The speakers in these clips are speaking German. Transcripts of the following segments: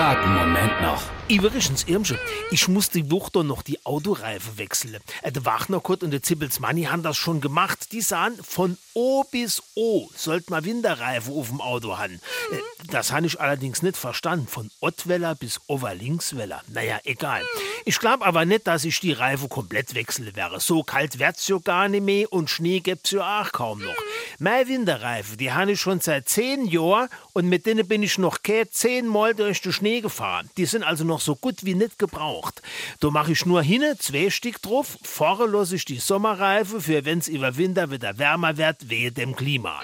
einen Moment noch. Übrigens, Irmsche, ich muss die Woche noch die Autoreife wechseln. Der Wachnerkurt und der Zippels Manni haben das schon gemacht. Die sahen von O bis O, sollt mal Winterreife auf dem Auto haben. Äh, das habe ich allerdings nicht verstanden. Von Ottweller bis Overlinksweller. Naja, egal. Ich glaube aber nicht, dass ich die Reife komplett wechseln wäre. So kalt wird's ja gar nicht mehr und Schnee gibt's ja auch kaum noch. Meine Winterreife, die habe ich schon seit zehn Jahren und mit denen bin ich noch kein zehnmal durch den Schnee gefahren. Die sind also noch so gut wie nicht gebraucht. Da mache ich nur hinne zwei Stück drauf, vorne lasse ich die Sommerreife, für wenn's über Winter wieder wärmer wird, wehe dem Klima.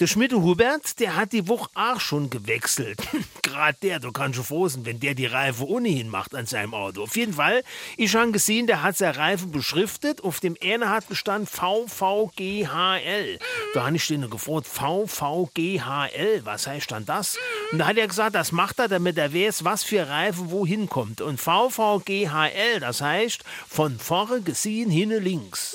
Der Schmidt Hubert, der hat die Woche auch schon gewechselt. Gerade der, du kannst schon frosen, wenn der die Reife ohnehin macht an seinem Auto. Auf jeden Fall, ich habe gesehen, der hat seine Reife beschriftet. Auf dem einen hat gestanden VVGHL. Da habe ich den gefragt, VVGHL, was heißt dann das? Und da hat er gesagt, das macht er, damit er weiß, was für Reife wohin kommt. Und VVGHL, das heißt, von vorne gesehen hinne links.